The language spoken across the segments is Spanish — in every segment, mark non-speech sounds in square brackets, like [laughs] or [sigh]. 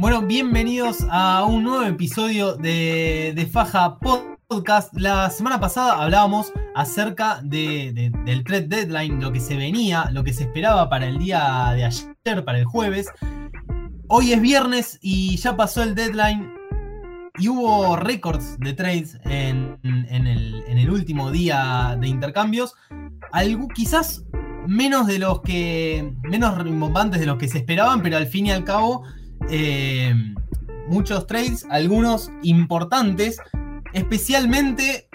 Bueno, bienvenidos a un nuevo episodio de, Faja Podcast. La semana pasada hablábamos acerca de, del trade deadline, lo que se venía, lo que se esperaba para el día de ayer, para el jueves. Hoy es viernes y ya pasó el deadline y hubo récords de trades en, el, en, el, último día de intercambios. Algo, quizás menos de los que. menos rimbombantes de los que se esperaban, pero al fin y al cabo eh, muchos trades, algunos importantes, especialmente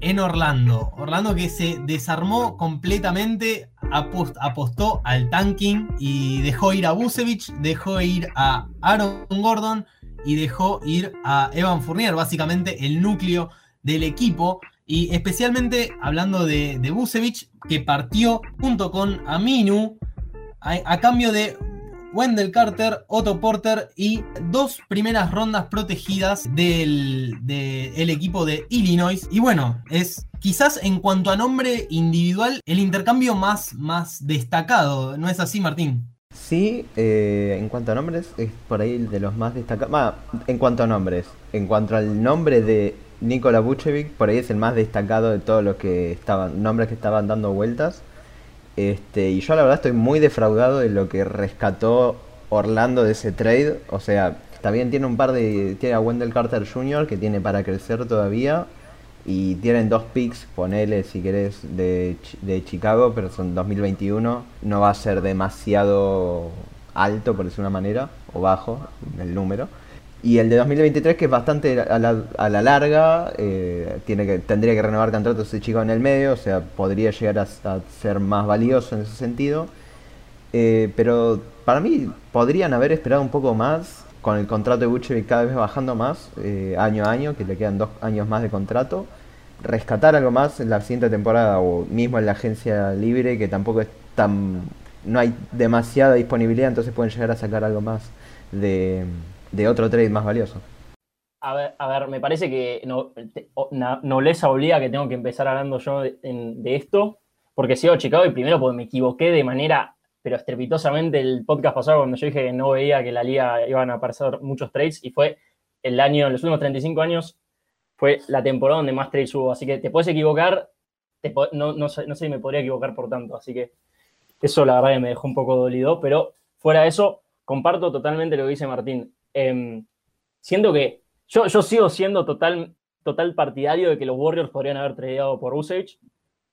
en Orlando. Orlando que se desarmó completamente, apostó al tanking y dejó ir a Busevich, dejó ir a Aaron Gordon y dejó ir a Evan Fournier, básicamente el núcleo del equipo. Y especialmente hablando de, de que partió junto con Aminu a cambio de Wendell Carter, Otto Porter y dos primeras rondas protegidas del, equipo de Illinois. Y bueno, es quizás en cuanto a nombre individual el intercambio más, más destacado, ¿no es así, Martín? Sí, eh, en cuanto a nombres, es por ahí de los más destacados. en cuanto a nombres, en cuanto al nombre de Nikola Vucevic, por ahí es el más destacado de todos los que estaban, nombres que estaban dando vueltas. Este, y yo la verdad estoy muy defraudado de lo que rescató Orlando de ese trade. O sea, también tiene un par de. Tiene a Wendell Carter Jr. que tiene para crecer todavía. Y tienen dos picks, ponele si querés, de, de Chicago, pero son 2021. No va a ser demasiado alto, por decir una manera, o bajo el número. Y el de 2023, que es bastante a la, larga, eh, tiene que, tendría que renovar contrato ese chico en el medio, o sea, podría llegar a, ser más valioso en ese sentido. Eh, pero para mí podrían haber esperado un poco más con el contrato de Buchevic cada vez bajando más, eh, año a año, que le quedan dos años más de contrato. Rescatar algo más en la siguiente temporada o mismo en la agencia libre, que tampoco es tan. no hay demasiada disponibilidad, entonces pueden llegar a sacar algo más de de otro trade más valioso. A ver, a ver me parece que no, les obliga que tengo que empezar hablando yo de, esto, porque sigo Chicago y primero porque me equivoqué de manera, pero estrepitosamente el podcast pasado cuando yo dije que no veía que la liga iban a aparecer muchos trades y fue el año, en los últimos 35 años, fue la temporada donde más trades hubo. Así que te puedes equivocar, no, no, sé, no sé si me podría equivocar por tanto. Así que eso la verdad que me dejó un poco dolido, pero fuera de eso, comparto totalmente lo que dice Martín. Em, siento que yo, yo sigo siendo total, total partidario de que los Warriors podrían haber tradeado por Usage.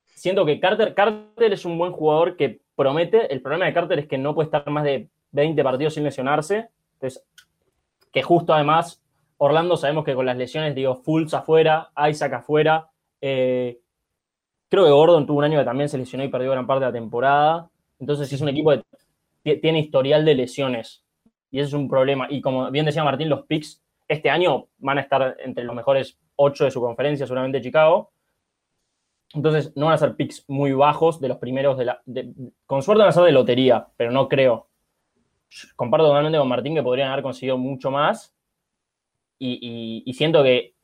Siento que Carter, Carter es un buen jugador que promete. El problema de Carter es que no puede estar más de 20 partidos sin lesionarse. Entonces, que justo además, Orlando sabemos que con las lesiones, digo, Fultz afuera, Isaac afuera. Eh, creo que Gordon tuvo un año que también se lesionó y perdió gran parte de la temporada. Entonces, es un equipo que tiene historial de lesiones y ese es un problema. Y como bien decía Martín, los picks este año van a estar entre los mejores ocho de su conferencia, seguramente Chicago. Entonces, no van a ser picks muy bajos de los primeros de la. con suerte van a ser de lotería, pero no creo. Comparto totalmente con Martín que podrían haber conseguido mucho más. Y, siento que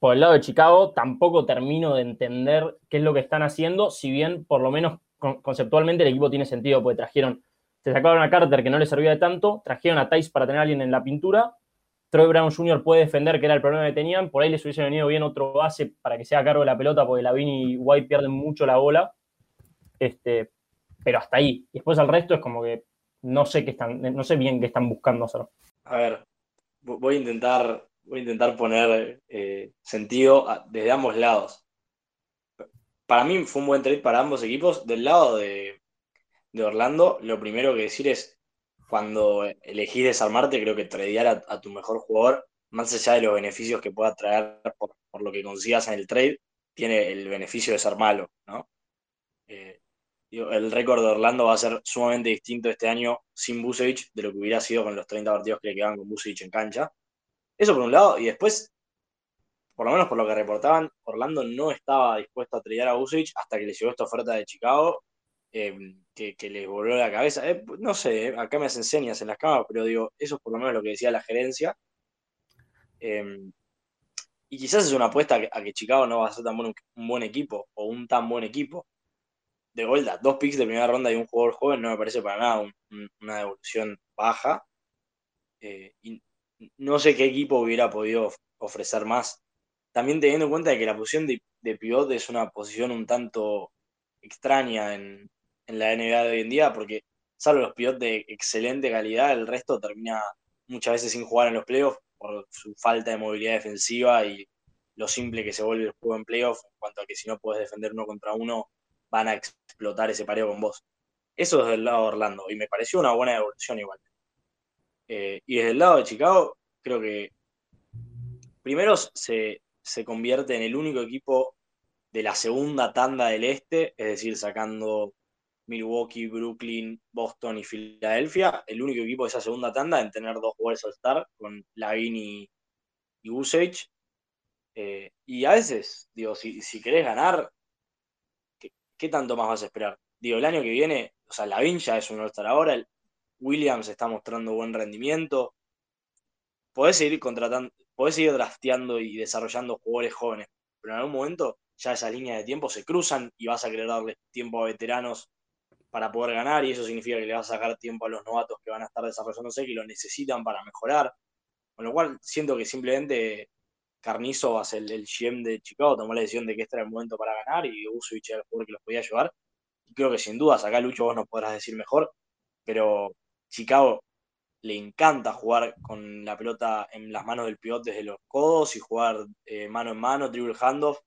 por el lado de Chicago tampoco termino de entender qué es lo que están haciendo, si bien por lo menos conceptualmente el equipo tiene sentido, porque trajeron se sacaron a Carter que no le servía de tanto, trajeron a Tice para tener a alguien en la pintura. Troy Brown Jr. puede defender, que era el problema que tenían. Por ahí les hubiese venido bien otro base para que sea a cargo de la pelota, porque Lavin y White pierden mucho la bola. Este, pero hasta ahí. Y después al resto es como que no sé qué están, no sé bien qué están buscando hacer. A ver, voy a intentar, voy a intentar poner eh, sentido desde ambos lados. Para mí fue un buen trade para ambos equipos. Del lado de, de Orlando, lo primero que decir es, cuando elegís desarmarte, creo que tradear a, tu mejor jugador, más allá de los beneficios que pueda traer por, lo que consigas en el trade, tiene el beneficio de ser malo, ¿no? Eh, el récord de Orlando va a ser sumamente distinto este año sin Busevich de lo que hubiera sido con los 30 partidos que le quedaban con Busevich en cancha. Eso por un lado, y después, por lo menos por lo que reportaban, Orlando no estaba dispuesto a tradear a Busevich hasta que le llegó esta oferta de Chicago Em, que, les voló la cabeza. Eh, no sé, eh, acá me hacen señas en las cámaras, pero digo, eso es por lo menos lo que decía la gerencia. Em, y quizás es una apuesta a que, Chicago no va a ser tan buen, un buen equipo o un tan buen equipo. De vuelta, dos picks de primera ronda y un jugador joven no me parece para nada una devolución baja. Eh, y no sé qué equipo hubiera podido ofrecer más. También teniendo en cuenta que la posición de, de es una posición un tanto extraña en, en la NBA de hoy en día, porque salvo los pivots de excelente calidad, el resto termina muchas veces sin jugar en los playoffs por su falta de movilidad defensiva y lo simple que se vuelve el juego en playoffs, en cuanto a que si no puedes defender uno contra uno, van a explotar ese pareo con vos. Eso es del lado de Orlando, y me pareció una buena evolución igual. Eh, y desde el lado de Chicago, creo que primero se, se convierte en el único equipo de la segunda tanda del este, es decir, sacando Milwaukee, Brooklyn, Boston y Filadelfia, el único equipo de esa segunda tanda en tener dos jugadores All-Star con Lavin y, y Usage. Eh, y a veces, digo, si, si querés ganar, ¿qué, ¿qué, tanto más vas a esperar? Digo, el año que viene, o sea, Lavin ya es un All-Star ahora, el Williams está mostrando buen rendimiento. Podés seguir contratando, podés seguir drafteando y desarrollando jugadores jóvenes, pero en algún momento ya esas líneas de tiempo se cruzan y vas a querer darle tiempo a veteranos para poder ganar y eso significa que le vas a sacar tiempo a los novatos que van a estar desarrollándose, que lo necesitan para mejorar. Con lo cual siento que simplemente Carnizo, va ser el GM de Chicago, tomó la decisión de que este era el momento para ganar y Usovich era el jugador que los podía ayudar. Y creo que sin dudas, acá Lucho vos nos podrás decir mejor, pero Chicago le encanta jugar con la pelota en las manos del pivot desde los codos y jugar eh, mano en mano, dribble handoff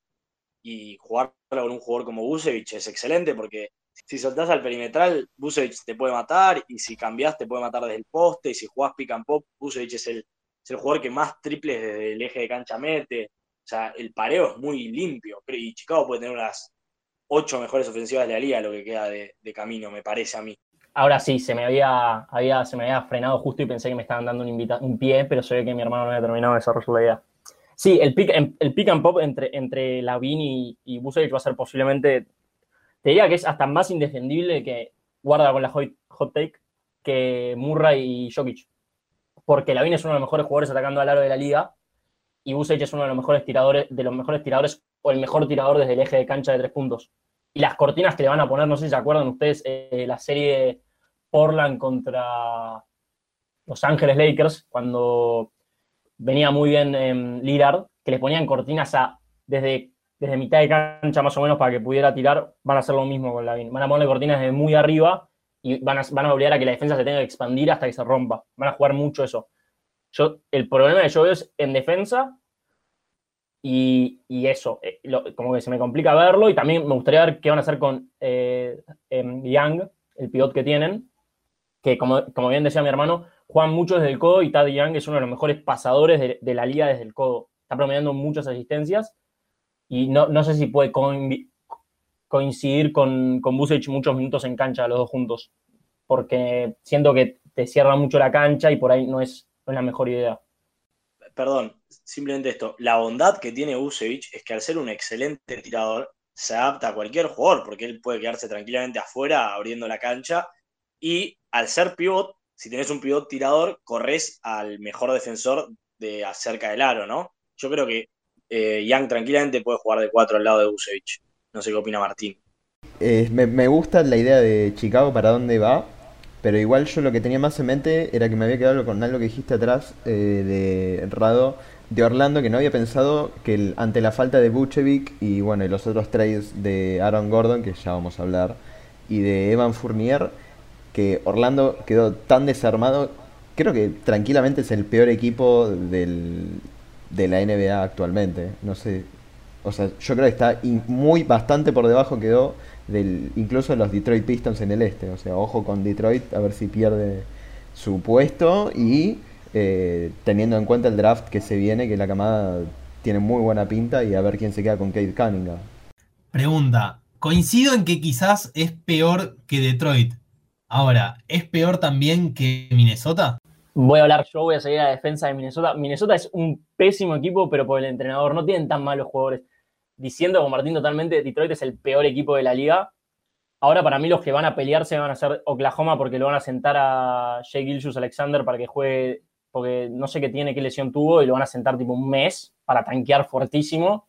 y jugar con un jugador como Busevich es excelente porque si soltás al perimetral, Busevich te puede matar, y si cambiás te puede matar desde el poste, y si jugás pick and pop, Busevich es el, es el jugador que más triples desde el eje de cancha mete. O sea, el pareo es muy limpio. Y Chicago puede tener unas ocho mejores ofensivas de la liga, lo que queda de, camino, me parece a mí. Ahora sí, se me había, se me había frenado justo y pensé que me estaban dando un, invita un pie, pero se ve que mi hermano no había terminado de desarrollar la idea. Sí, el pick, el pick and pop entre, entre y, y va a ser posiblemente te diría que es hasta más indefendible que guarda con la hot take que Murray y Jokic. Porque Lavin es uno de los mejores jugadores atacando al aro de la liga y Busevich es uno de los mejores tiradores, de los mejores tiradores o el mejor tirador desde el eje de cancha de tres puntos. Y las cortinas que le van a poner, no sé si se acuerdan ustedes, eh, la serie Portland contra Los Ángeles Lakers, cuando venía muy bien eh, Lillard, que le ponían cortinas a desde desde mitad de cancha más o menos para que pudiera tirar, van a hacer lo mismo con Lavin. Van a ponerle cortinas desde muy arriba y van a, van a obligar a que la defensa se tenga que expandir hasta que se rompa. Van a jugar mucho eso. Yo, el problema que yo veo es en defensa y, y eso, eh, como que se me complica verlo y también me gustaría ver qué van a hacer con eh, eh, Young, el pivot que tienen, que como, como, bien decía mi hermano, juegan mucho desde el codo y Tad Young es uno de los mejores pasadores de, de la liga desde el codo. Está promediando muchas asistencias y no, no sé si puede coincidir con, con Busech muchos minutos en cancha los dos juntos, porque siento que te cierra mucho la cancha y por ahí no es, no es la mejor idea. Perdón, simplemente esto. La bondad que tiene Busevich es que al ser un excelente tirador, se adapta a cualquier jugador, porque él puede quedarse tranquilamente afuera abriendo la cancha. Y al ser pivot, si tenés un pivot tirador, corres al mejor defensor de acerca del aro, ¿no? Yo creo que eh, tranquilamente puede jugar de 4 al lado de Busevich. No sé qué opina Martín. Eh, me, gusta la idea de Chicago para dónde va, pero igual yo lo que tenía más en mente era que me había quedado con algo que dijiste atrás eh, de Rado, de Orlando, que no había pensado que ante la falta de Buchevic y bueno, y los otros trades de Aaron Gordon, que ya vamos a hablar, y de Evan Fournier, que Orlando quedó tan desarmado, creo que tranquilamente es el peor equipo del, de la NBA actualmente. No sé. O sea, yo creo que está muy bastante por debajo quedó incluso de los Detroit Pistons en el este. O sea, ojo con Detroit a ver si pierde su puesto y eh, teniendo en cuenta el draft que se viene, que la camada tiene muy buena pinta y a ver quién se queda con Kate Cunningham. Pregunta, coincido en que quizás es peor que Detroit. Ahora, ¿es peor también que Minnesota? Voy a hablar yo, voy a seguir a la defensa de Minnesota. Minnesota es un pésimo equipo, pero por el entrenador no tienen tan malos jugadores. Diciendo con Martín totalmente, Detroit es el peor equipo de la liga. Ahora para mí los que van a pelearse van a ser Oklahoma porque lo van a sentar a Jay Gilchus Alexander para que juegue, porque no sé qué tiene, qué lesión tuvo, y lo van a sentar tipo un mes para tanquear fuertísimo.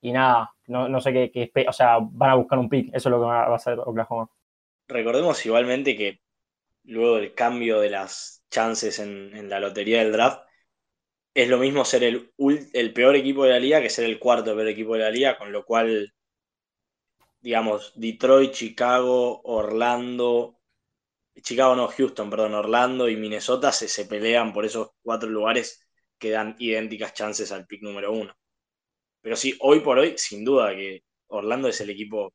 Y nada, no, no sé qué, qué, o sea, van a buscar un pick, eso es lo que va a hacer Oklahoma. Recordemos igualmente que luego del cambio de las chances en, la lotería del draft, es lo mismo ser el, el peor equipo de la liga que ser el cuarto peor equipo de la liga, con lo cual, digamos, Detroit, Chicago, Orlando, Chicago no, Houston, perdón, Orlando y Minnesota se, se pelean por esos cuatro lugares que dan idénticas chances al pick número uno. Pero sí, hoy por hoy, sin duda que Orlando es el equipo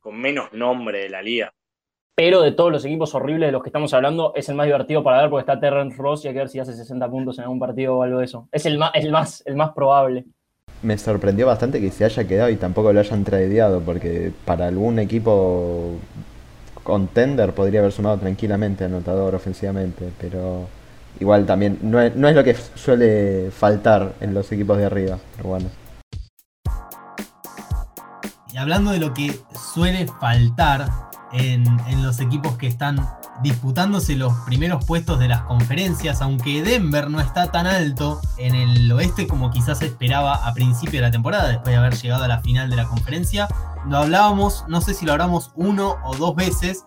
con menos nombre de la liga. Pero de todos los equipos horribles de los que estamos hablando, es el más divertido para ver porque está Terrence Ross y hay que ver si hace 60 puntos en algún partido o algo de eso. Es el más, el más, el más probable. Me sorprendió bastante que se haya quedado y tampoco lo hayan tradeado, porque para algún equipo contender podría haber sumado tranquilamente anotador ofensivamente, pero igual también no es, no es lo que suele faltar en los equipos de arriba. Pero bueno. Y hablando de lo que suele faltar en, los equipos que están disputándose los primeros puestos de las conferencias, aunque Denver no está tan alto en el oeste como quizás esperaba a principio de la temporada, después de haber llegado a la final de la conferencia. Lo hablábamos, no sé si lo hablamos uno o dos veces,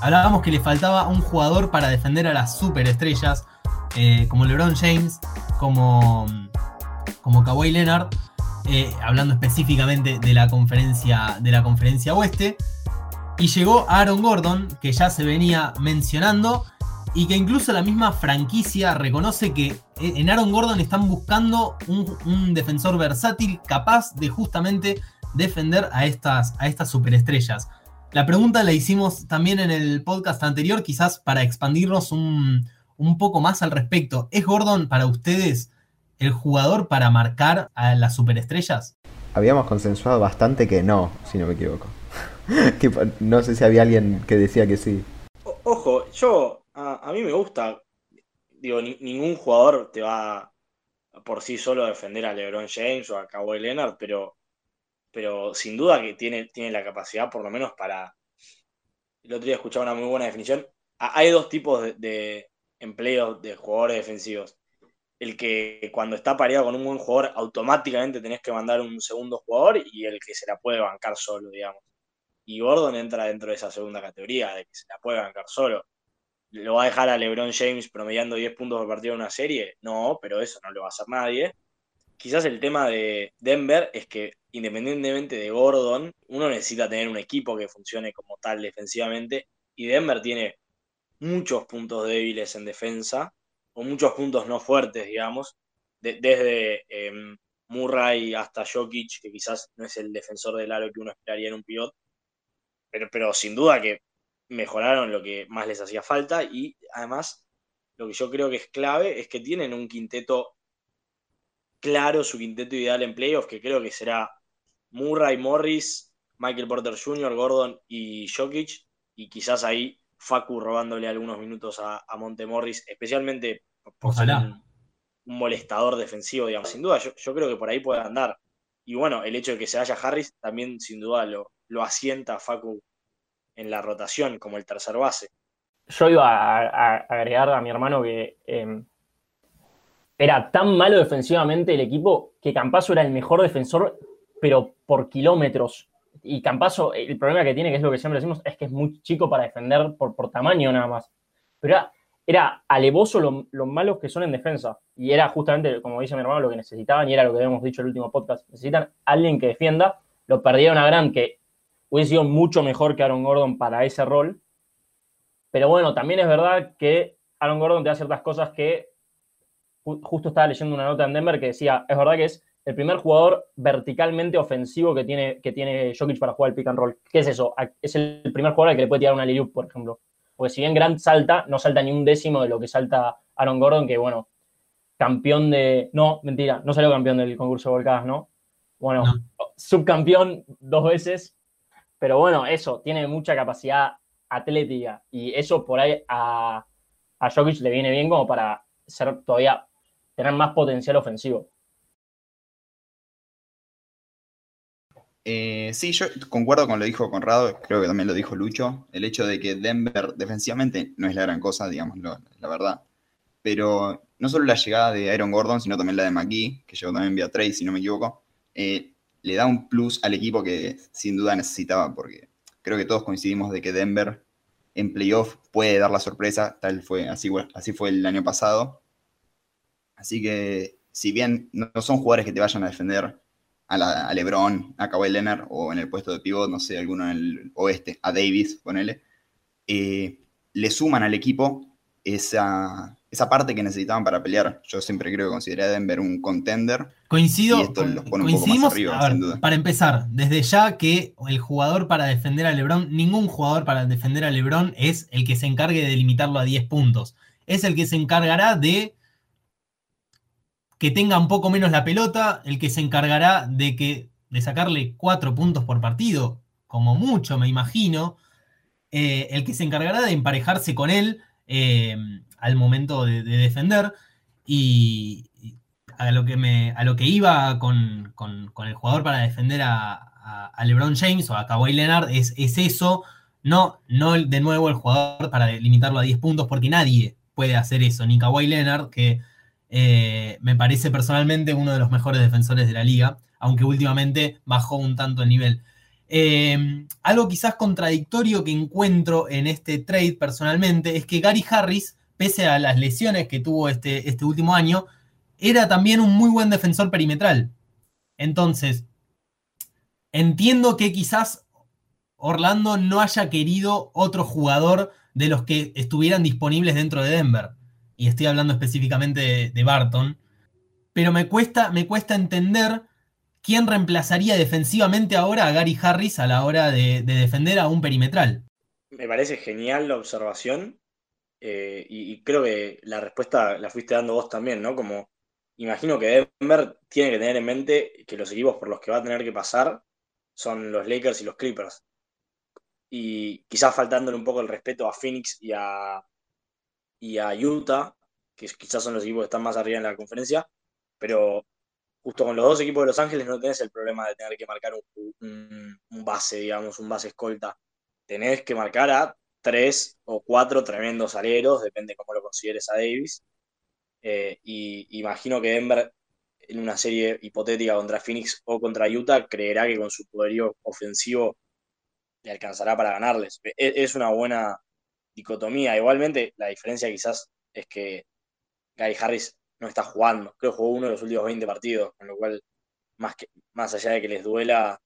hablábamos que le faltaba un jugador para defender a las superestrellas, eh, como LeBron James, como, como Kawhi Leonard. Eh, hablando específicamente de la conferencia, de la conferencia oeste. Y llegó Aaron Gordon, que ya se venía mencionando, y que incluso la misma franquicia reconoce que en Aaron Gordon están buscando un, defensor versátil capaz de justamente defender a estas, a estas superestrellas. La pregunta la hicimos también en el podcast anterior, quizás para expandirnos un, un poco más al respecto. ¿Es Gordon para ustedes el jugador para marcar a las superestrellas? Habíamos consensuado bastante que no, si no me equivoco. [laughs] no sé si había alguien que decía que sí. ojo, yo, a, mí me gusta, digo, ningún jugador te va por sí solo a defender a LeBron James o a Kawhi Leonard, pero, pero sin duda que tiene, tiene la capacidad, por lo menos para... El otro día escuchaba una muy buena definición. Hay dos tipos de, de empleos de jugadores defensivos el que cuando está pareado con un buen jugador automáticamente tenés que mandar un segundo jugador y el que se la puede bancar solo, digamos. Y Gordon entra dentro de esa segunda categoría, de que se la puede bancar solo. ¿Lo va a dejar a LeBron James promediando 10 puntos por partido en una serie? No, pero eso no lo va a hacer nadie. Quizás el tema de Denver es que independientemente de Gordon, uno necesita tener un equipo que funcione como tal defensivamente y Denver tiene muchos puntos débiles en defensa o muchos puntos no fuertes, digamos, desde em, Murray hasta Jokic, que quizás no es el defensor del aro que uno esperaría en un pivot, pero, pero sin duda que mejoraron lo que más les hacía falta y además lo que yo creo que es clave es que tienen un quinteto claro, su quinteto ideal en playoffs, que creo que será Murray, Morris, Michael Porter Jr., Gordon y Jokic, y quizás ahí Facu robándole algunos minutos a, a Montemorris, especialmente por ser un, molestador defensivo, digamos. Sin duda, yo, creo que por ahí puede andar. Y bueno, el hecho de que se vaya Harris también sin duda lo, lo asienta Facu en la rotación como el tercer base. Yo iba a, agregar a mi hermano que em, era tan malo defensivamente el equipo que Campaso era el mejor defensor, pero por kilómetros y Campaso, el problema que tiene, que es lo que siempre decimos, es que es muy chico para defender por, por tamaño nada más. Pero era, era alevoso lo, malos que son en defensa. Y era justamente, como dice mi hermano, lo que necesitaban y era lo que habíamos dicho en el último podcast. Necesitan alguien que defienda. Lo perdieron a Grant, que hubiese sido mucho mejor que Aaron Gordon para ese rol. Pero bueno, también es verdad que Aaron Gordon te da ciertas cosas que justo estaba leyendo una nota en Denver que decía, es verdad que es el primer jugador verticalmente ofensivo que tiene, que tiene Jokic para jugar el pick and roll. ¿Qué es eso? Es el primer jugador al que le puede tirar una alley por ejemplo. Porque si bien Grant salta, no salta ni un décimo de lo que salta Aaron Gordon, que bueno, campeón de... No, mentira, no salió campeón del concurso de volcadas, ¿no? Bueno, subcampeón dos veces, pero bueno, eso, tiene mucha capacidad atlética y eso por ahí a, a Jokic le viene bien como para ser todavía, tener más potencial ofensivo. Eh, sí, yo concuerdo con lo dijo Conrado, creo que también lo dijo Lucho, el hecho de que Denver defensivamente no es la gran cosa, digamos, la verdad. Pero no solo la llegada de Aaron Gordon, sino también la de McGee, que llegó también vía trade, si no me equivoco, eh, le da un plus al equipo que sin duda necesitaba, porque creo que todos coincidimos de que Denver en playoff puede dar la sorpresa, tal fue, así, así fue el año pasado. Así que, si bien no son jugadores que te vayan a defender a, LeBron, a Kawhi Leonard o en el puesto de pivot, no sé, alguno en el oeste, a Davis, ponele, eh, le suman al equipo esa, esa parte que necesitaban para pelear. Yo siempre creo que consideré a Denver un contender. Coincido. Y esto los pone un poco más arriba, sin duda. Para empezar, desde ya que el jugador para defender a LeBron, ningún jugador para defender a LeBron es el que se encargue de limitarlo a 10 puntos. Es el que se encargará de que tenga un poco menos la pelota, el que se encargará de que de sacarle 4 puntos por partido, como mucho, me imagino. Eh, el que se encargará de emparejarse con él. Eh, al momento de, defender. Y, a lo que, me, a lo que iba con, el jugador para defender a, LeBron James o a Kawhi Leonard es, es, eso, no, no de nuevo el jugador para limitarlo a 10 puntos, porque nadie puede hacer eso, ni Kawhi Leonard, que eh, me parece personalmente uno de los mejores defensores de la liga, aunque últimamente bajó un tanto el nivel. Eh, algo quizás contradictorio que encuentro en este trade personalmente es que Gary Harris pese a las lesiones que tuvo este, este último año, era también un muy buen defensor perimetral. Entonces, entiendo que quizás Orlando no haya querido otro jugador de los que estuvieran disponibles dentro de Denver. Y estoy hablando específicamente de, Barton. Pero me cuesta, me cuesta entender quién reemplazaría defensivamente ahora a Gary Harris a la hora de defender a un perimetral. Me parece genial la observación eh, y, creo que la respuesta la fuiste dando vos también, ¿no? Como imagino que Denver tiene que tener en mente que los equipos por los que va a tener que pasar son los Lakers y los Clippers. Y quizás faltándole un poco el respeto a Phoenix y a, y a Utah, que quizás son los equipos que están más arriba en la conferencia, pero justo con los dos equipos de Los Ángeles no tenés el problema de tener que marcar un, base, digamos, un base escolta. Tenés que marcar a tres o cuatro tremendos aleros, depende cómo lo consideres a Davis. Eh, y imagino que Denver, en una serie hipotética contra Phoenix o contra Utah, creerá que con su poderío ofensivo le alcanzará para ganarles. E, es una buena dicotomía. Igualmente, la diferencia quizás es que Gary Harris no está jugando. Creo que jugó uno de los últimos 20 partidos, con lo cual, más, que, más allá de que les duela,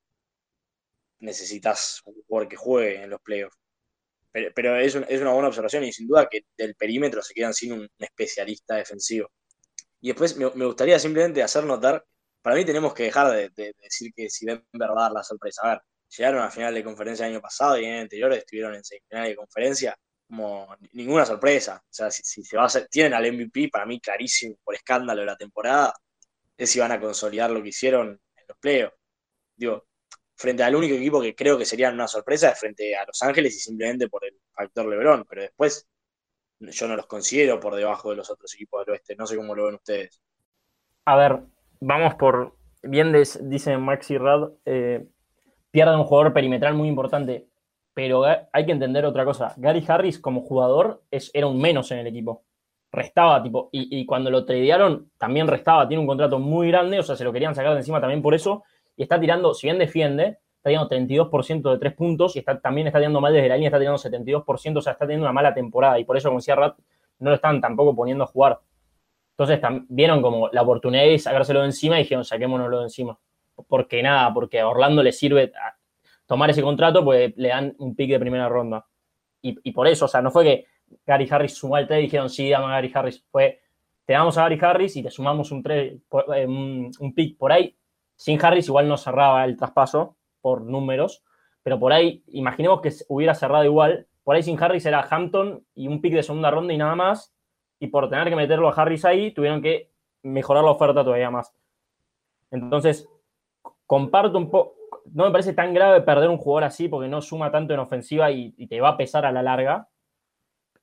necesitas un jugador que juegue en los playoffs. Pero, es, una buena observación y sin duda que del perímetro se quedan sin un, especialista defensivo. Y después me, gustaría simplemente hacer notar, para mí tenemos que dejar de, decir que si ven verdad la sorpresa. A ver, llegaron a final de conferencia el año pasado y en el anterior estuvieron en semifinal de conferencia, como ninguna sorpresa. O sea, si, se va a hacer, tienen al MVP, para mí clarísimo, por escándalo de la temporada, es si van a consolidar lo que hicieron en los playoffs. Digo, frente al único equipo que creo que sería una sorpresa es frente a Los Ángeles y simplemente por el factor LeBron, pero después yo no los considero por debajo de los otros equipos del oeste, no sé cómo lo ven ustedes. A ver, vamos por, bien dice Maxi Rad, eh, pierde un jugador perimetral muy importante, pero hay que entender otra cosa, Gary Harris como jugador es, era un menos en el equipo, restaba, tipo, y, y cuando lo tradearon también restaba, tiene un contrato muy grande, o sea, se lo querían sacar de encima también por eso, y está tirando, si bien defiende, está tirando 32% de tres puntos y está, también está tirando mal desde la línea, está tirando 72%, o sea, está teniendo una mala temporada. Y por eso, como decía Rat, no lo están tampoco poniendo a jugar. Entonces, vieron como la oportunidad de sacárselo de encima y dijeron, saquémonoslo de encima. Porque nada, porque a Orlando le sirve tomar ese contrato, pues le dan un pick de primera ronda. Y, por eso, o sea, no fue que Gary Harris sumó al trade y dijeron, sí, dame a Gary Harris. Fue, te damos a Gary Harris y te sumamos un, trade, eh, un pick por ahí sin Harris igual no cerraba el traspaso por números, pero por ahí, imaginemos que hubiera cerrado igual, por ahí sin Harris era Hampton y un pick de segunda ronda y nada más, y por tener que meterlo a Harris ahí, tuvieron que mejorar la oferta todavía más. Entonces, comparto un poco, no me parece tan grave perder un jugador así porque no suma tanto en ofensiva y te va a pesar a la larga,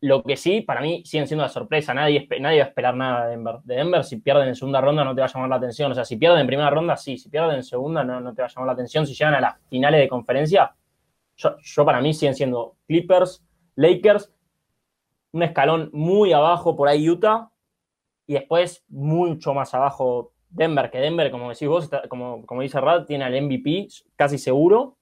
lo que sí, para mí, siguen siendo una sorpresa. Nadie, nadie va a esperar nada de Denver. De Denver, si pierden en segunda ronda, no te va a llamar la atención. O sea, si pierden en primera ronda, sí. Si pierden en segunda, no, no te va a llamar la atención. Si llegan a las finales de conferencia, yo para mí siguen siendo Clippers, Lakers, un escalón muy abajo por ahí Utah y después mucho más abajo Denver, que Denver, como decís vos, como, como dice Rad, tiene al MVP casi seguro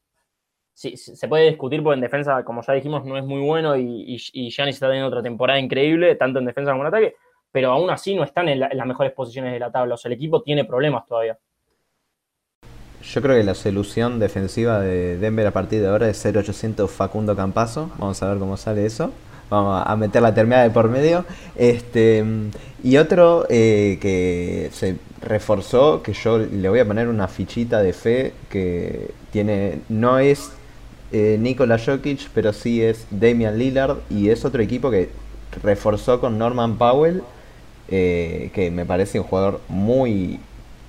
sí, se puede discutir porque en defensa, como ya dijimos, no es muy bueno y, y, Giannis está teniendo otra temporada increíble, tanto en defensa como en ataque, pero aún así no están en, las mejores posiciones de la tabla. O sea, el equipo tiene problemas todavía. Yo creo que la solución defensiva de Denver a partir de ahora es 0800 Facundo Campazo. Vamos a ver cómo sale eso. Vamos a meter la terminal de por medio. Este, y otro eh, que se reforzó, que yo le voy a poner una fichita de fe, que tiene no es eh, Nikola Jokic, pero sí es Damian Lillard. Y es otro equipo que reforzó con Norman Powell eh, que me parece un jugador muy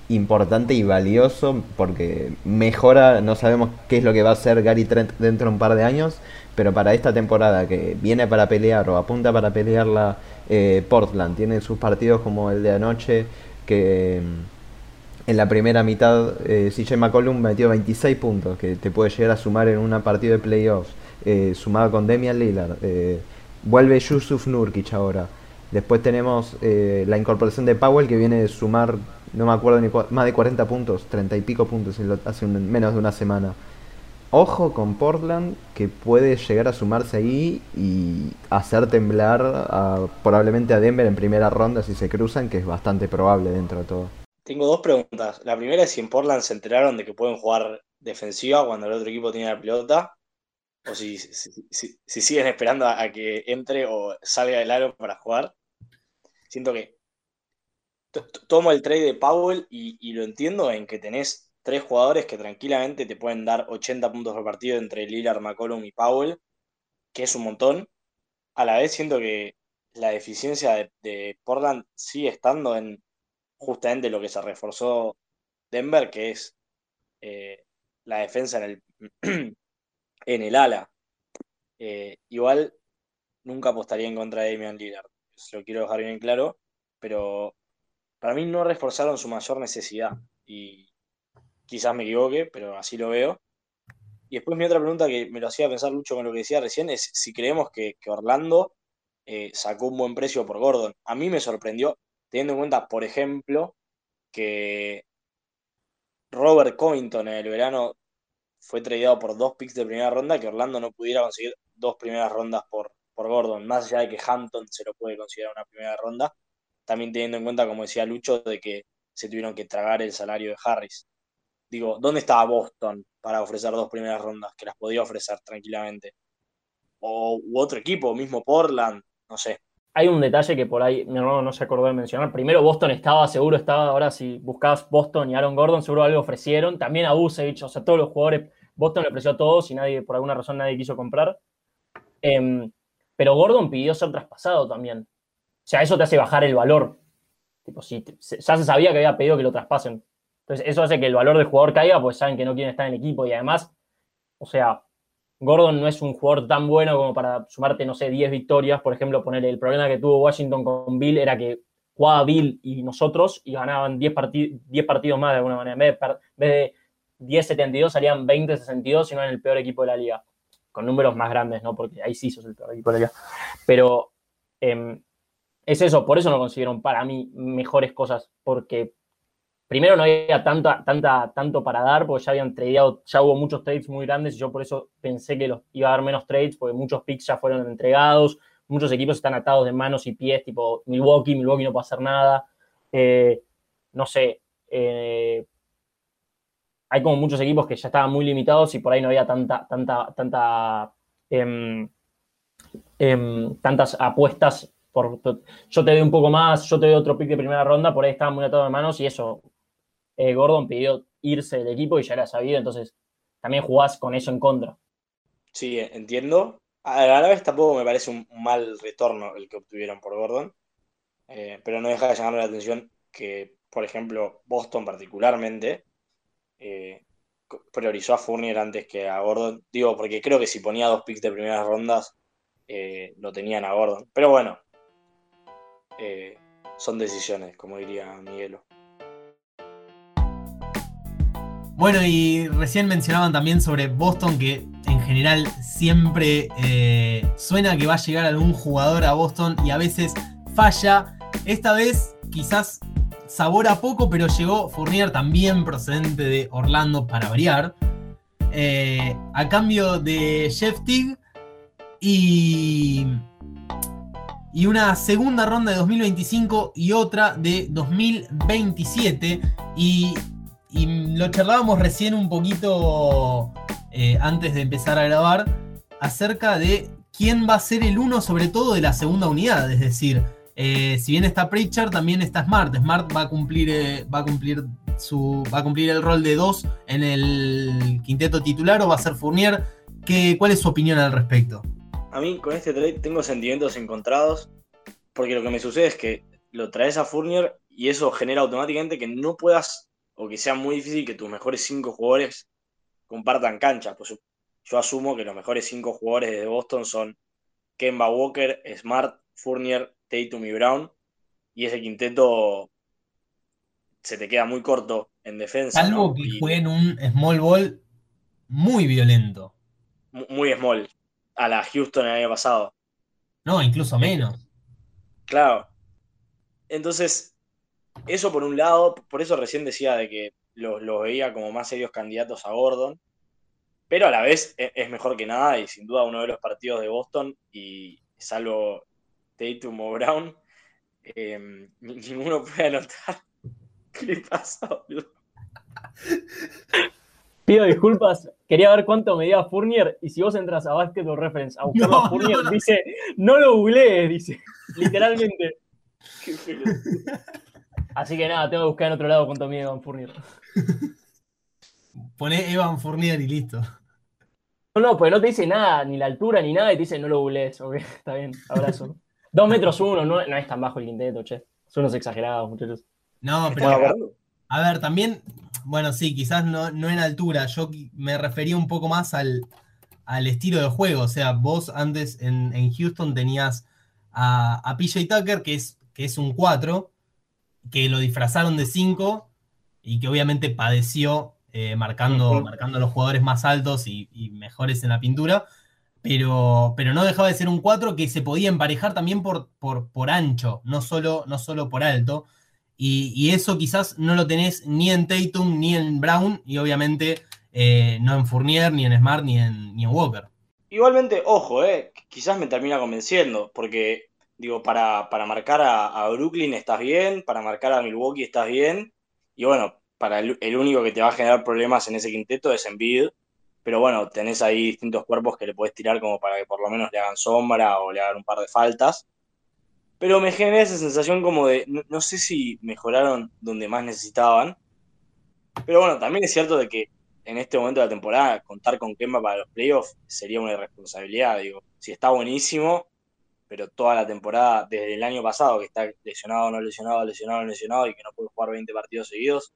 importante y valioso porque mejora, no sabemos qué es lo que va a hacer Gary Trent dentro de un par de años, pero para esta temporada que viene para pelear o apunta para pelearla eh, Portland, tiene sus partidos como el de anoche que mm, en la primera mitad eh, CJ McCollum metió 26 puntos, que te puede llegar a sumar en una partida de playoffs, eh, sumado con Demian Lillard. vuelve Yusuf Nurkic ahora. Después tenemos eh, la incorporación de Powell que viene de sumar, no me acuerdo ni más de 40 puntos, 30 y pico puntos hace menos de una semana. Ojo con Portland que puede llegar a sumarse ahí y hacer temblar probablemente a Denver en primera ronda si se cruzan, que es bastante probable dentro de todo. Tengo dos preguntas. La primera es si en Portland se enteraron de que pueden jugar defensiva cuando el otro equipo tiene la pelota o si, siguen esperando a, que entre o salga del aro para jugar siento que tomo el trade de Powell y, lo entiendo en que tenés tres jugadores que tranquilamente te pueden dar 80 puntos por partido entre Lillard, McCollum y Powell, que es un montón. A la vez siento que la deficiencia de, Portland sigue estando en justamente lo que se reforzó Denver, que es eh, la defensa en el, [clears throat] en el ala. Eh, igual nunca apostaría en contra de Damian Lillard lo quiero dejar bien claro, pero para mí no reforzaron su mayor necesidad y quizás me equivoque, pero así lo veo. Y después mi otra pregunta que me lo hacía pensar Lucho con lo que decía recién es si creemos que, Orlando eh, sacó un buen precio por Gordon. A mí me sorprendió, teniendo en cuenta, por ejemplo, que Robert Covington en el verano fue tradeado por dos picks de primera ronda, que Orlando no pudiera conseguir dos primeras rondas por, por Gordon, más allá de que Hampton se lo puede considerar una primera ronda, también teniendo en cuenta, como decía Lucho, de que se tuvieron que tragar el salario de Harris. Digo, ¿dónde estaba Boston para ofrecer dos primeras rondas? Que las podía ofrecer tranquilamente. O otro equipo, mismo Portland, no sé. Hay un detalle que por ahí mi hermano no se acordó de mencionar. Primero, Boston estaba, seguro estaba, ahora si buscabas Boston y Aaron Gordon, seguro algo ofrecieron. También a Busevich, o sea, todos los jugadores, Boston le ofreció a todos y nadie, por alguna razón, nadie quiso comprar. Em, pero Gordon pidió ser traspasado también. O sea, eso te hace bajar el valor. Tipo, si ya se sabía que había pedido que lo traspasen. Entonces, eso hace que el valor del jugador caiga, pues saben que no quieren estar en el equipo. Y además, o sea, Gordon no es un jugador tan bueno como para sumarte, no sé, 10 victorias. Por ejemplo, ponerle el problema que tuvo Washington con Bill era que jugaba Bill y nosotros y ganaban 10, 10 partidos más de alguna manera. En vez de, 10-72 salían 20-62 y no en el peor equipo de la liga con números más grandes, ¿no? Porque ahí sí sos el peor equipo de la Pero em, es eso, por eso no consiguieron para mí mejores cosas, porque primero no había tanta, tanta, tanto para dar, porque ya habían tradeado, ya hubo muchos trades muy grandes y yo por eso pensé que los, iba a haber menos trades, porque muchos picks ya fueron entregados, muchos equipos están atados de manos y pies, tipo Milwaukee, Milwaukee no puede hacer nada. Eh, no sé, eh, hay como muchos equipos que ya estaban muy limitados y por ahí no había tanta, tanta, tanta, em, em, tantas apuestas. Por, yo te doy un poco más, yo te doy otro pick de primera ronda, por ahí estaban muy atados de manos y eso. Eh, Gordon pidió irse del equipo y ya era sabido, entonces también jugás con eso en contra. Sí, entiendo. A la vez tampoco me parece un mal retorno el que obtuvieron por Gordon, eh, pero no deja de llamarme la atención que, por ejemplo, Boston particularmente, eh, priorizó a Fournier antes que a Gordon. Digo, porque creo que si ponía dos picks de primeras rondas, lo tenían a Gordon. Pero bueno, son decisiones, como diría Miguelo. Bueno, y recién mencionaban también sobre Boston que en general siempre suena que va a llegar algún jugador a Boston y a veces falla. Esta vez quizás sabor a poco, pero llegó Fournier también procedente de Orlando para variar. eh, a cambio de Jeff y, y una segunda ronda de 2025 y otra de 2027. Y, y lo charlábamos recién un poquito eh, antes de empezar a grabar acerca de quién va a ser el uno sobre todo de la segunda unidad. Es decir, eh, si bien está Pritchard, también está Smart. Smart va a cumplir, eh, va a cumplir, su, va a cumplir el rol de dos en el quinteto titular o va a ser Fournier. ¿Qué, ¿Cuál es su opinión al respecto? A mí con este trade tengo sentimientos encontrados porque lo que me sucede es que lo traes a Fournier y eso genera automáticamente que no puedas o que sea muy difícil que tus mejores cinco jugadores compartan cancha. Pues yo asumo que los mejores cinco jugadores de Boston son Kemba Walker, Smart, Fournier, Tatum y Brown. Y ese quinteto se te queda muy corto en defensa. Algo que Y jueguen un small ball muy violento. mu- muy small. A la Houston el año pasado. No, incluso menos. Claro. Entonces, eso por un lado, por eso recién decía de que los, los veía como más serios candidatos a Gordon, pero a la vez e- es, mejor que nada y sin duda uno de los partidos de Boston y salvo Tatum o Brown, eh, ni- ninguno puede anotar. [laughs] ¿Qué le pasa, boludo? Pido disculpas, quería ver cuánto medía Fournier y si vos entras a Basketball Reference a buscarlo No, a Fournier, no, no. dice, no lo googlees, dice, [laughs] literalmente. [laughs] Qué. Así que nada, tengo que buscar en otro lado cuánto mide Van Fournier. [laughs] Poné Evan Fournier y listo. No, no, pues no te dice nada, ni la altura ni nada, y te dice no lo googlees. Ok, [laughs] está bien, abrazo. Dos metros uno, no, no es tan bajo el quinteto, che. Son unos exagerados, muchachos. No, ¿Estás de pero a ver, también, bueno, sí, quizás no, no en altura. Yo me refería un poco más al, al estilo de juego. O sea, vos antes en, en Houston tenías a, a PJ Tucker, que es, que es un 4, que lo disfrazaron de 5 y que obviamente padeció eh, marcando, marcando a los jugadores más altos y, y mejores en la pintura. Pero, pero no dejaba de ser un 4 que se podía emparejar también por, por, por ancho, no solo, no solo por alto. Y, y eso quizás no lo tenés ni en Tatum ni en Brown, y obviamente eh, no en Fournier, ni en Smart, ni en, ni en Walker. Igualmente, ojo, eh, quizás me termina convenciendo, porque digo, para, para marcar a, Brooklyn estás bien, para marcar a Milwaukee estás bien, y bueno, para el, único que te va a generar problemas en ese quinteto es Embiid, pero bueno, tenés ahí distintos cuerpos que le podés tirar como para que por lo menos le hagan sombra o le hagan un par de faltas. Pero me genera esa sensación como de, no, no sé si mejoraron donde más necesitaban, pero bueno, también es cierto de que en este momento de la temporada contar con Kemba para los playoffs sería una irresponsabilidad, digo, si está buenísimo, pero toda la temporada, desde el año pasado, que está lesionado, no lesionado, lesionado, no lesionado, y que no puede jugar 20 partidos seguidos,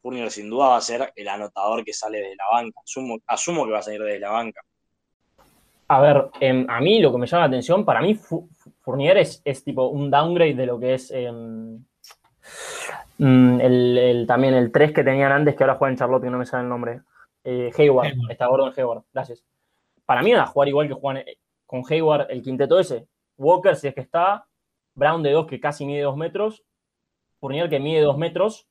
Fournier sin duda va a ser el anotador que sale desde la banca. Asumo, asumo que va a salir desde la banca. A ver, em, a mí lo que me llama la atención, para mí Fournier es, es tipo un downgrade de lo que es em, mm, el, el- también el 3 que tenían antes, que ahora juega en Charlotte, que no me sale el nombre. Eh, Hayward, Hayward. está Gordon Hayward, gracias. Para mí van a jugar igual que juegan eh, con Hayward el quinteto ese. Walker, si es que está, Brown de 2 que casi mide 2 metros, Fournier que mide 2 metros,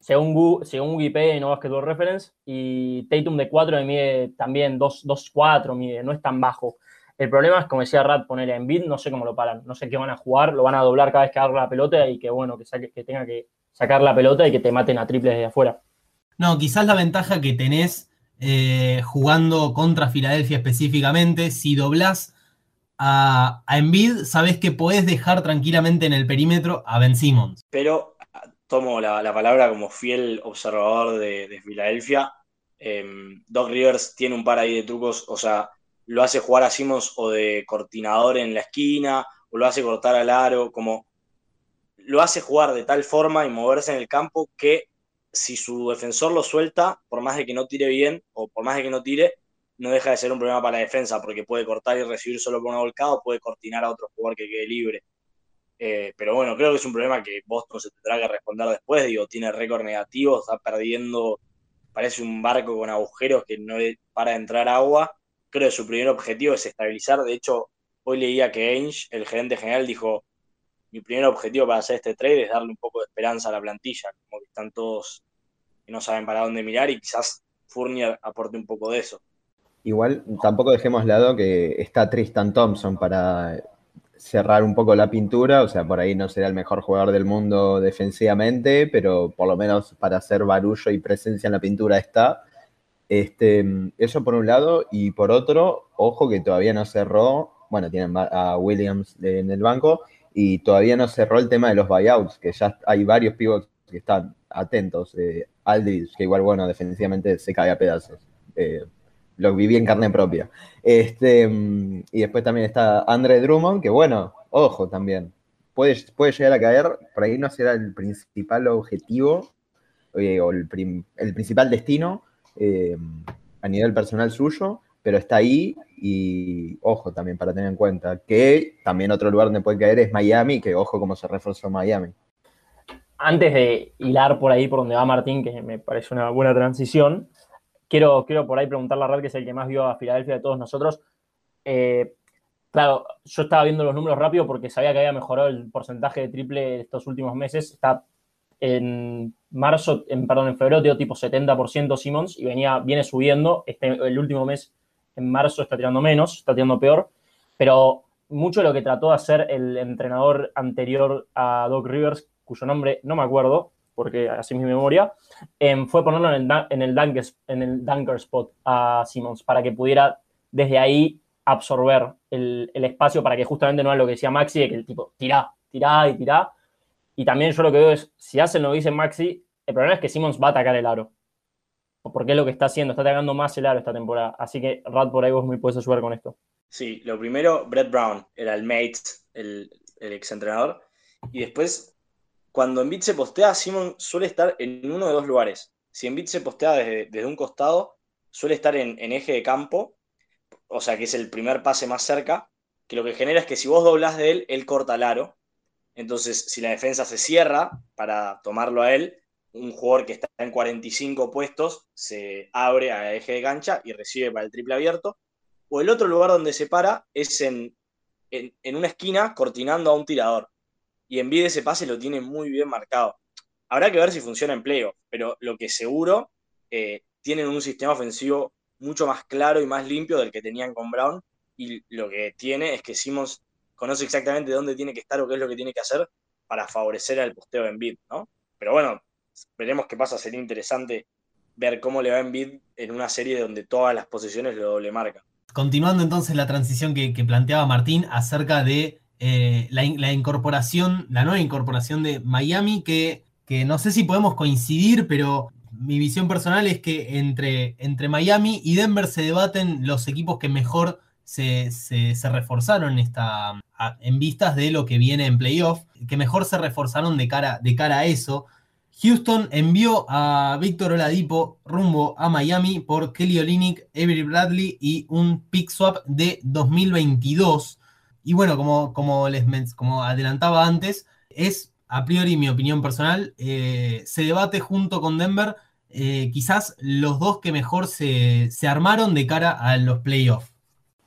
según, Gu- según Wikipedia y no Basketball Reference, y Tatum de 4 que mide también 2-4, mide, no es tan bajo. El problema es, como decía Rat, ponerle en bid, no sé cómo lo paran, no sé qué van a jugar, lo van a doblar cada vez que agarra la pelota y que bueno, que, saque, que tenga que sacar la pelota y que te maten a triples desde afuera. No, quizás la ventaja que tenés eh, jugando contra Filadelfia específicamente, si doblás a, a Embiid, sabés que podés dejar tranquilamente en el perímetro a Ben Simmons. Pero tomo la, la palabra como fiel observador de, de Filadelfia. Eh, Doc Rivers tiene un par ahí de trucos, o sea, lo hace jugar a Simmons o de cortinador en la esquina, o lo hace cortar al aro, como lo hace jugar de tal forma y moverse en el campo que si su defensor lo suelta, por más de que no tire bien o por más de que no tire, no deja de ser un problema para la defensa, porque puede cortar y recibir solo por una volcada o puede cortinar a otro jugador que quede libre. Eh, pero bueno, creo que es un problema que Boston se tendrá que responder después. Digo, tiene récord negativo, está perdiendo, parece un barco con agujeros que no para de entrar agua. Creo que su primer objetivo es estabilizar. De hecho, hoy leía que Ainge, el gerente general, dijo: Mi primer objetivo para hacer este trade es darle un poco de esperanza a la plantilla, como que están todos que no saben para dónde mirar y quizás Fournier aporte un poco de eso. Igual tampoco dejemos de lado que está Tristan Thompson para cerrar un poco la pintura, o sea, por ahí no será el mejor jugador del mundo defensivamente, pero por lo menos para hacer barullo y presencia en la pintura está. Este, eso por un lado, y por otro, ojo que todavía no cerró, bueno, tienen a Williams en el banco, y todavía no cerró el tema de los buyouts, que ya hay varios pivots que están atentos. Eh, Aldridge, que igual, bueno, defensivamente se cae a pedazos. Eh, lo viví en carne propia. Este, y después también está Andre Drummond, que bueno, ojo también. Puede, puede llegar a caer, por ahí no será el principal objetivo eh, o el, principal destino eh, a nivel personal suyo, pero está ahí y ojo también para tener en cuenta que también otro lugar donde puede caer es Miami, que ojo cómo se reforzó Miami. Antes de hilar por ahí por donde va Martín, que me parece una buena transición, quiero, quiero por ahí preguntarle a Rad, que es el que más vio a Filadelfia de todos nosotros. Eh, claro, yo estaba viendo los números rápido porque sabía que había mejorado el porcentaje de triple estos últimos meses. Está en marzo, en, perdón, en febrero dio tipo 70% Simmons y venía, viene subiendo. Este, el último mes, en marzo, está tirando menos, está tirando peor. Pero mucho de lo que trató de hacer el entrenador anterior a Doc Rivers, cuyo nombre no me acuerdo, porque así es mi memoria, em, fue ponerlo en el, en, dunker, spot a Simmons para que pudiera desde ahí absorber el, espacio para que justamente no era lo que decía Maxi, de que el tipo tirá, tirá y tirá. Y también yo lo que veo es, si hacen lo que dice Maxi, el problema es que Simmons va a atacar el aro. Porque es lo que está haciendo, está atacando más el aro esta temporada. Así que Rad, por ahí vos me puedes ayudar con esto. Sí, lo primero, Brett Brown era el mate, el exentrenador. Y después cuando Embiid se postea, Simon suele estar en uno de dos lugares. Si Embiid se postea desde, un costado, suele estar en, eje de campo, o sea que es el primer pase más cerca, que lo que genera es que si vos doblás de él, él corta el aro. Entonces, si la defensa se cierra para tomarlo a él, un jugador que está en 45 puestos se abre a eje de cancha y recibe para el triple abierto. O el otro lugar donde se para es en, en una esquina cortinando a un tirador y en de ese pase lo tiene muy bien marcado. Habrá que ver si funciona en playoff, pero lo que seguro eh, tienen un sistema ofensivo mucho más claro y más limpio del que tenían con Brown. Y lo que tiene es que Simmons conoce exactamente dónde tiene que estar o qué es lo que tiene que hacer para favorecer al posteo de Embiid, ¿no? Pero bueno, veremos qué pasa. Sería interesante ver cómo le va a Embiid en una serie donde todas las posiciones lo doble marcan. Continuando entonces la transición que planteaba Martín acerca de eh, la, incorporación, la nueva incorporación de Miami, que, que, no sé si podemos coincidir, pero mi visión personal es que entre, entre Miami y Denver se debaten los equipos que mejor se, reforzaron esta, en vistas de lo que viene en playoff, que mejor se reforzaron de cara, de cara a eso. Houston envió a Víctor Oladipo rumbo a Miami por Kelly Olynyk, Avery Bradley y un pick swap de 2022. Y bueno, como, como les como adelantaba antes, es a priori mi opinión personal, eh, se debate junto con Denver eh, quizás los dos que mejor se, armaron de cara a los playoffs.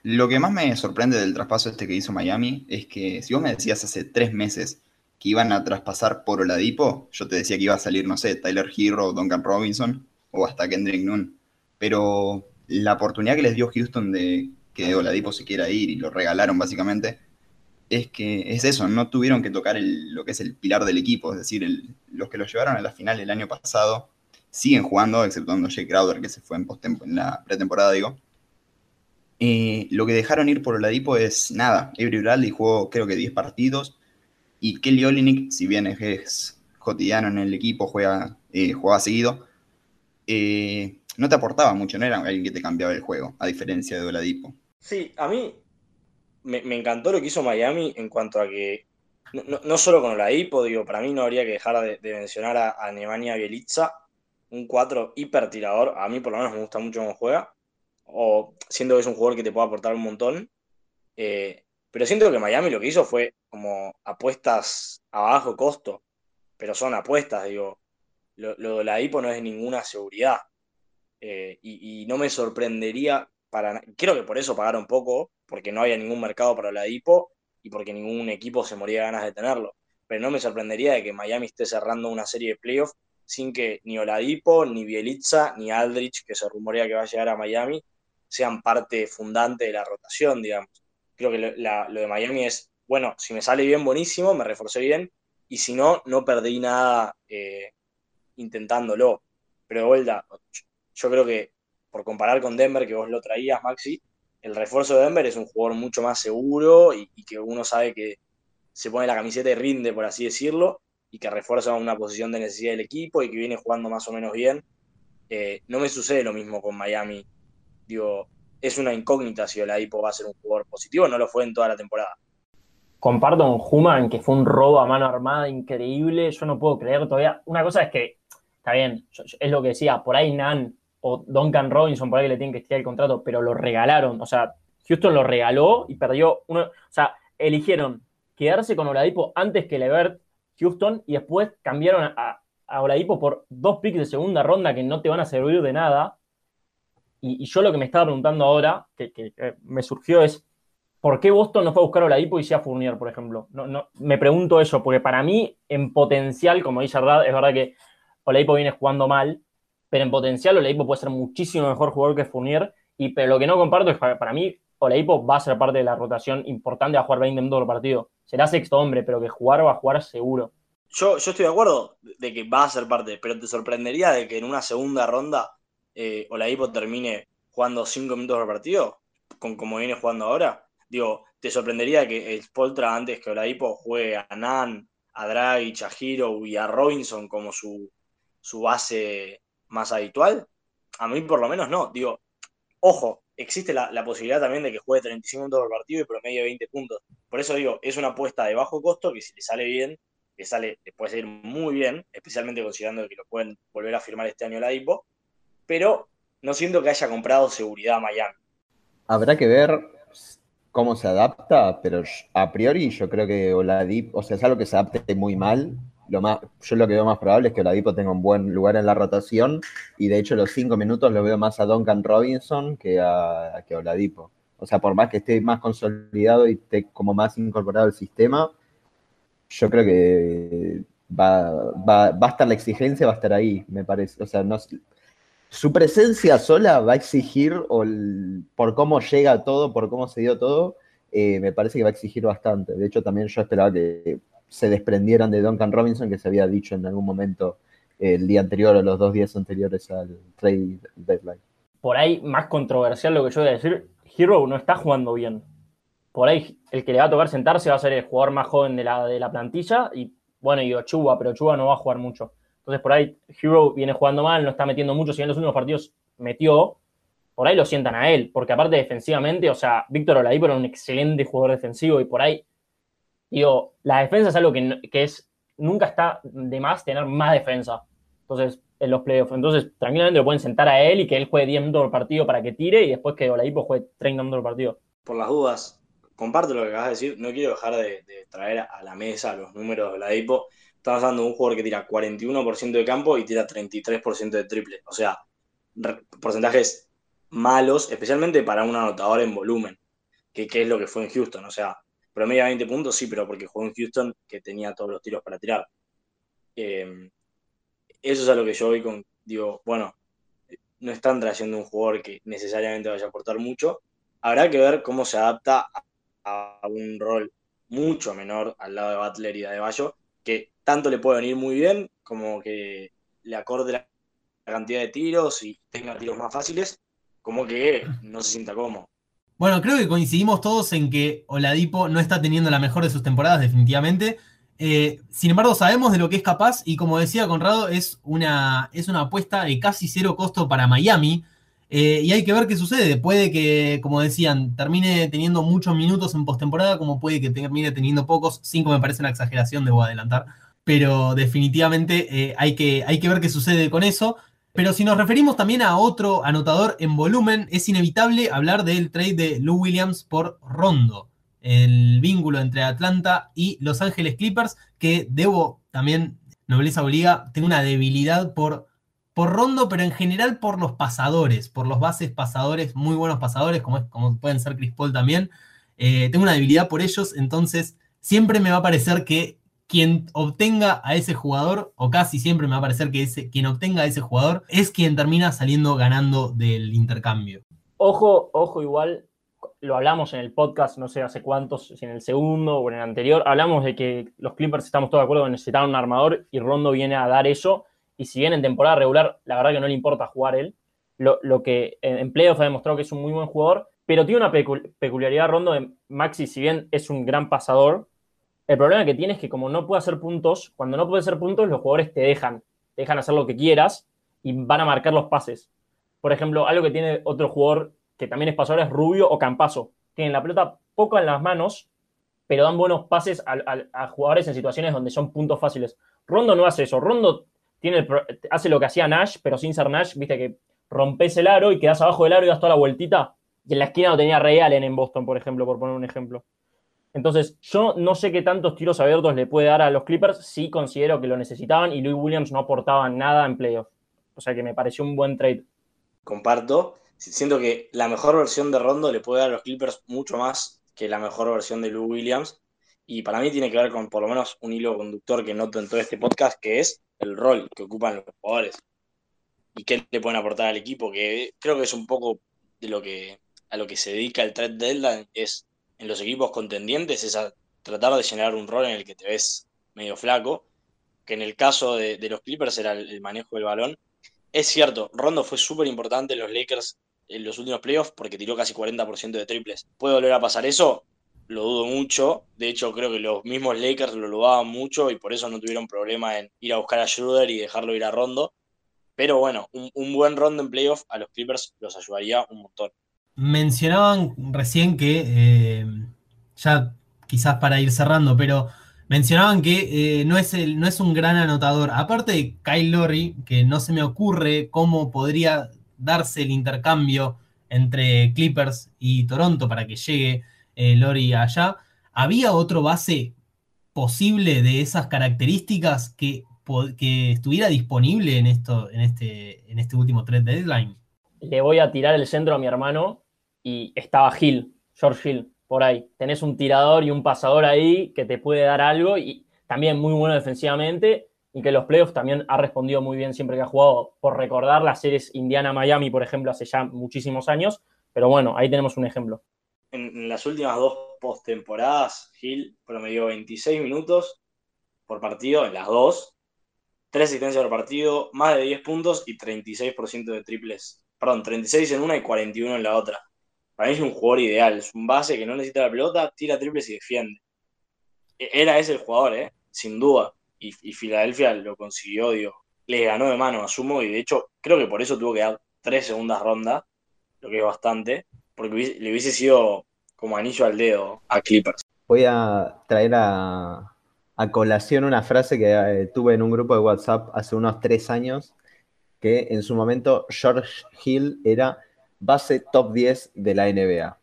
Lo que más me sorprende del traspaso este que hizo Miami es que si vos me decías hace tres meses que iban a traspasar por Oladipo, yo te decía que iba a salir, no sé, Tyler Hero, Duncan Robinson o hasta Kendrick Nunn. Pero la oportunidad que les dio Houston de que Oladipo se quiera ir y lo regalaron básicamente, es que es eso, no tuvieron que tocar lo que es el pilar del equipo, es decir, los que lo llevaron a la final el año pasado siguen jugando, exceptuando Jake Crowder que se fue en, en la pretemporada, digo. Lo que dejaron ir por Oladipo es nada, Avery Bradley jugó creo que 10 partidos y Kelly Olynyk, si bien es, cotidiano en el equipo, juega, eh, jugaba seguido, eh, no te aportaba mucho, no era alguien que te cambiaba el juego, a diferencia de Oladipo. Sí, a mí me, encantó lo que hizo Miami en cuanto a que, no, solo con la hipo, digo, para mí no habría que dejar de, mencionar a, a Nemanja Bielitsa, un 4 hiper tirador, a mí por lo menos me gusta mucho cómo juega, o siento que es un jugador que te puede aportar un montón, eh, pero siento que Miami lo que hizo fue como apuestas a bajo costo, pero son apuestas, digo, lo, de la hipo no es ninguna seguridad, eh, y, y no me sorprendería creo que por eso pagaron poco, porque no había ningún mercado para la DIPO y porque ningún equipo se moría de ganas de tenerlo. Pero no me sorprendería de que Miami esté cerrando una serie de playoffs sin que ni Oladipo, ni Bielitza, ni Aldrich, que se rumorea que va a llegar a Miami, sean parte fundante de la rotación, digamos. Creo que lo, lo de Miami es, bueno, si me sale bien, buenísimo, me reforcé bien, y si no, no perdí nada eh, intentándolo. Pero de vuelta, yo creo que por comparar con Denver, que vos lo traías, Maxi, el refuerzo de Denver es un jugador mucho más seguro y, que uno sabe que se pone la camiseta y rinde, por así decirlo, y que refuerza una posición de necesidad del equipo y que viene jugando más o menos bien. Eh, no me sucede lo mismo con Miami. Digo, es una incógnita si Oladipo va a ser un jugador positivo, no lo fue en toda la temporada. Comparto con Human que fue un robo a mano armada increíble. Yo no puedo creer todavía. Una cosa es que, está bien, es lo que decía, por ahí Nan o Duncan Robinson por ahí le tienen que estirar el contrato, pero lo regalaron. O sea, Houston lo regaló y perdió uno. O sea, eligieron quedarse con Oladipo antes que Levert Houston y después cambiaron a, a Oladipo por dos picks de segunda ronda que no te van a servir de nada. Y, yo lo que me estaba preguntando ahora, que, me surgió es, ¿por qué Boston no fue a buscar a Oladipo y sea Fournier, por ejemplo? No, no, me pregunto eso, porque para mí, en potencial, como dice Rad, es verdad que Oladipo viene jugando mal, pero en potencial Oladipo puede ser muchísimo mejor jugador que Fournier, y, pero lo que no comparto es que para mí Oladipo va a ser parte de la rotación importante, a jugar 20 minutos por partido. Será sexto hombre, pero que jugar va a jugar seguro. Yo, yo estoy de acuerdo de que va a ser parte, pero te sorprendería de que en una segunda ronda eh, termine jugando 5 minutos por partido, con como viene jugando ahora. Digo, te sorprendería que el Spoltra antes que Oladipo juegue a Nan, a Draghi, a Hiro y a Robinson como su, su base más habitual? A mí por lo menos no. Digo, ojo, existe la, posibilidad también de que juegue 35 minutos por partido y promedio 20 puntos. Por eso digo, es una apuesta de bajo costo que si le sale bien, le sale, le puede salir muy bien, especialmente considerando que lo pueden volver a firmar este año la DIPO, pero no siento que haya comprado seguridad a Miami. Habrá que ver cómo se adapta, pero a priori yo creo que Oladipo, o sea, es algo que se adapte muy mal, yo lo que veo más probable es que Oladipo tenga un buen lugar en la rotación y de hecho los cinco minutos lo veo más a Duncan Robinson que a, que Oladipo. O sea, por más que esté más consolidado y esté como más incorporado al sistema, yo creo que va, a estar la exigencia, va a estar ahí, me parece. O sea, no, su presencia sola va a exigir, o por cómo llega todo, por cómo se dio todo, eh, me parece que va a exigir bastante. De hecho, también yo esperaba que se desprendieran de Duncan Robinson, que se había dicho en algún momento el día anterior o los dos días anteriores al trade deadline. Por ahí, más controversial lo que yo voy a decir, Hero no está jugando bien. Por ahí, el que le va a tocar sentarse va a ser el jugador más joven de la, de la plantilla y, bueno, y Ochuba, pero Ochuba no va a jugar mucho. Entonces, por ahí, Hero viene jugando mal, no está metiendo mucho, si en los últimos partidos metió, por ahí lo sientan a él, porque aparte defensivamente, o sea, Víctor Oladipo era un excelente jugador defensivo y por ahí digo, la defensa es algo que, es, nunca está de más tener más defensa. Entonces, en los playoffs. Entonces, tranquilamente lo pueden sentar a él y que él juegue 10 minutos por partido para que tire y después que Oladipo juegue 30 minutos por partido. Por las dudas, comparto lo que acabas de decir. No quiero dejar de, traer a la mesa los números de Oladipo. Estamos hablando de un jugador que tira 41% de campo y tira 33% de triple. O sea, porcentajes malos, especialmente para un anotador en volumen, que, que es lo que fue en Houston. O sea, promedia 20 puntos, sí, pero porque jugó en Houston que tenía todos los tiros para tirar. Eh, eso es a lo que yo voy con, digo, bueno, no están trayendo un jugador que necesariamente vaya a aportar mucho. Habrá que ver cómo se adapta a, un rol mucho menor al lado de Butler y de Adebayo, que tanto le puede venir muy bien como que le acorde la cantidad de tiros y tenga tiros más fáciles, como que no se sienta cómodo. Bueno, creo que coincidimos todos en que Oladipo no está teniendo la mejor de sus temporadas, definitivamente. Eh, sin embargo, sabemos de lo que es capaz y como decía Conrado, es una, es una apuesta de casi cero costo para Miami. Eh, y hay que ver qué sucede. Puede que, como decían, termine teniendo muchos minutos en postemporada, como puede que termine teniendo pocos. Cinco me parece una exageración, debo adelantar. Pero definitivamente eh, hay, que, hay que ver qué sucede con eso. Pero si nos referimos también a otro anotador en volumen, es inevitable hablar del trade de Lou Williams por Rondo, el vínculo entre Atlanta y Los Ángeles Clippers, que debo también, nobleza obliga, tengo una debilidad por, por Rondo, pero en general por los pasadores, por los bases pasadores, muy buenos pasadores, como, como pueden ser Chris Paul también. Eh, tengo una debilidad por ellos, entonces siempre me va a parecer que quien obtenga a ese jugador, o casi siempre me va a parecer que ese, quien obtenga a ese jugador es quien termina saliendo ganando del intercambio. Ojo, ojo, igual, lo hablamos en el podcast, no sé hace cuántos, si en el segundo o en el anterior, hablamos de que los Clippers estamos todos de acuerdo que necesitaban un armador y Rondo viene a dar eso. Y si bien en temporada regular, la verdad que no le importa jugar él, lo, que en playoff ha demostrado que es un muy buen jugador, pero tiene una peculiaridad Rondo de Maxi, si bien es un gran pasador, el problema que tiene es que como no puede hacer puntos, cuando no puede hacer puntos, los jugadores te dejan, te dejan hacer lo que quieras y van a marcar los pases. Por ejemplo, algo que tiene otro jugador que también es pasador es Rubio o Campazo. Tienen la pelota poco en las manos, pero dan buenos pases a, jugadores en situaciones donde son puntos fáciles. Rondo no hace eso. Rondo tiene hace lo que hacía Nash, pero sin ser Nash, viste que rompes el aro y quedas abajo del aro y das toda la vueltita. Y en la esquina lo tenía Real en Boston, por ejemplo, por poner un ejemplo. Entonces, yo no sé qué tantos tiros abiertos le puede dar a los Clippers, sí considero que lo necesitaban y Louis Williams no aportaba nada en playoff. O sea que me pareció un buen trade. Comparto. Siento que la mejor versión de Rondo le puede dar a los Clippers mucho más que la mejor versión de Louis Williams. Y para mí tiene que ver con por lo menos un hilo conductor que noto en todo este podcast, que es el rol que ocupan los jugadores y qué le pueden aportar al equipo, que creo que es un poco de lo que a lo que se dedica el trade deadline, es en los equipos contendientes es tratar de generar un rol en el que te ves medio flaco, que en el caso de, los Clippers era el, manejo del balón. Es cierto, Rondo fue súper importante en los Lakers en los últimos playoffs porque tiró casi 40% de triples. ¿Puede volver a pasar eso? Lo dudo mucho. De hecho, creo que los mismos Lakers lo dudaban mucho y por eso no tuvieron problema en ir a buscar a Schroeder y dejarlo ir a Rondo. Pero bueno, un, un buen Rondo en playoff a los Clippers los ayudaría un montón. Mencionaban recién que, eh, ya quizás para ir cerrando, pero mencionaban que eh, no, es el, no es un gran anotador. Aparte de Kyle Lowry, que no se me ocurre cómo podría darse el intercambio entre Clippers y Toronto para que llegue eh, Lori allá, ¿había otro base posible de esas características que, que estuviera disponible en, esto, en, este, en este último trade deadline? Le voy a tirar el centro a mi hermano y estaba Hill, George Hill, por ahí. Tenés un tirador y un pasador ahí que te puede dar algo y también muy bueno defensivamente y que los playoffs también ha respondido muy bien siempre que ha jugado. Por recordar las series Indiana-Miami, por ejemplo, hace ya muchísimos años, pero bueno, ahí tenemos un ejemplo. En, las últimas dos postemporadas, Hill promedió 26 minutos por partido en las dos, tres asistencias por partido, más de 10 puntos y 36% de triples. Perdón, 36 en una y 41 en la otra. Para mí es un jugador ideal, es un base que no necesita la pelota, tira triples y defiende. E-, era ese el jugador, ¿eh? sin duda. Y, Filadelfia lo consiguió, digo. Le ganó de mano a Sumo y de hecho creo que por eso tuvo que dar tres segundas rondas, lo que es bastante, porque le hubiese sido como anillo al dedo a Clippers. Voy a traer a, a colación una frase que eh, tuve en un grupo de WhatsApp hace unos tres años, que en su momento George Hill era base top 10 de la NBA.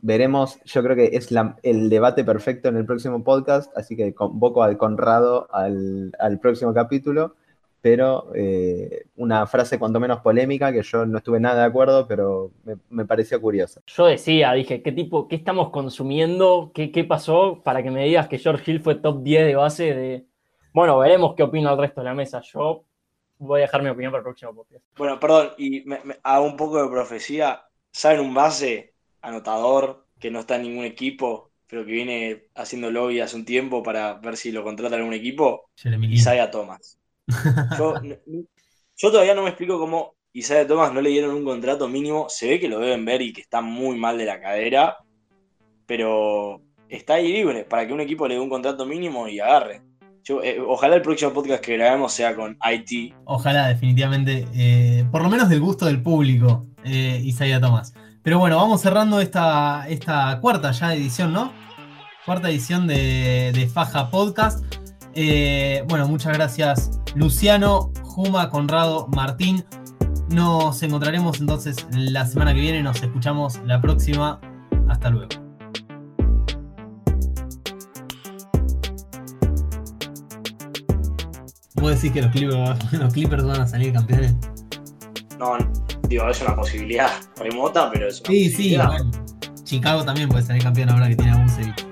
Veremos, yo creo que es el debate perfecto en el próximo podcast, así que convoco al Conrado al, próximo capítulo, pero eh, una frase cuanto menos polémica, que yo no estuve nada de acuerdo, pero me, pareció curiosa. Yo decía, dije, ¿qué tipo, qué estamos consumiendo? ¿Qué, ¿Qué pasó para que me digas que George Hill fue top 10 de base de... Bueno, veremos qué opina el resto de la mesa. Yo voy a dejar mi opinión para el próximo podcast. Bueno, perdón, y me, hago un poco de profecía. ¿Saben un base anotador que no está en ningún equipo, pero que viene haciendo lobby hace un tiempo para ver si lo contrata en algún equipo? Isaiah Thomas. [laughs] Yo, todavía no me explico cómo Isaiah Thomas no le dieron un contrato mínimo. Se ve que lo deben ver y que está muy mal de la cadera, pero está ahí libre para que un equipo le dé un contrato mínimo y agarre. Eh, ojalá el próximo podcast que grabemos sea con IT. Ojalá, definitivamente. Eh, por lo menos del gusto del público, eh, Isaiah Thomas. Pero bueno, vamos cerrando esta, esta cuarta ya edición, ¿no? Cuarta edición de, Faja Podcast. bueno, muchas gracias Luciano, Juma, Conrado, Martín. Nos encontraremos entonces la semana que viene. Nos escuchamos la próxima. Hasta luego. ¿Puedo decir que los Clippers, [laughs] los Clippers van a salir campeones? No, digo, es una posibilidad [laughs] remota, pero es una Sí, sí, Chicago también puede salir campeón ahora que tiene a Vucevic.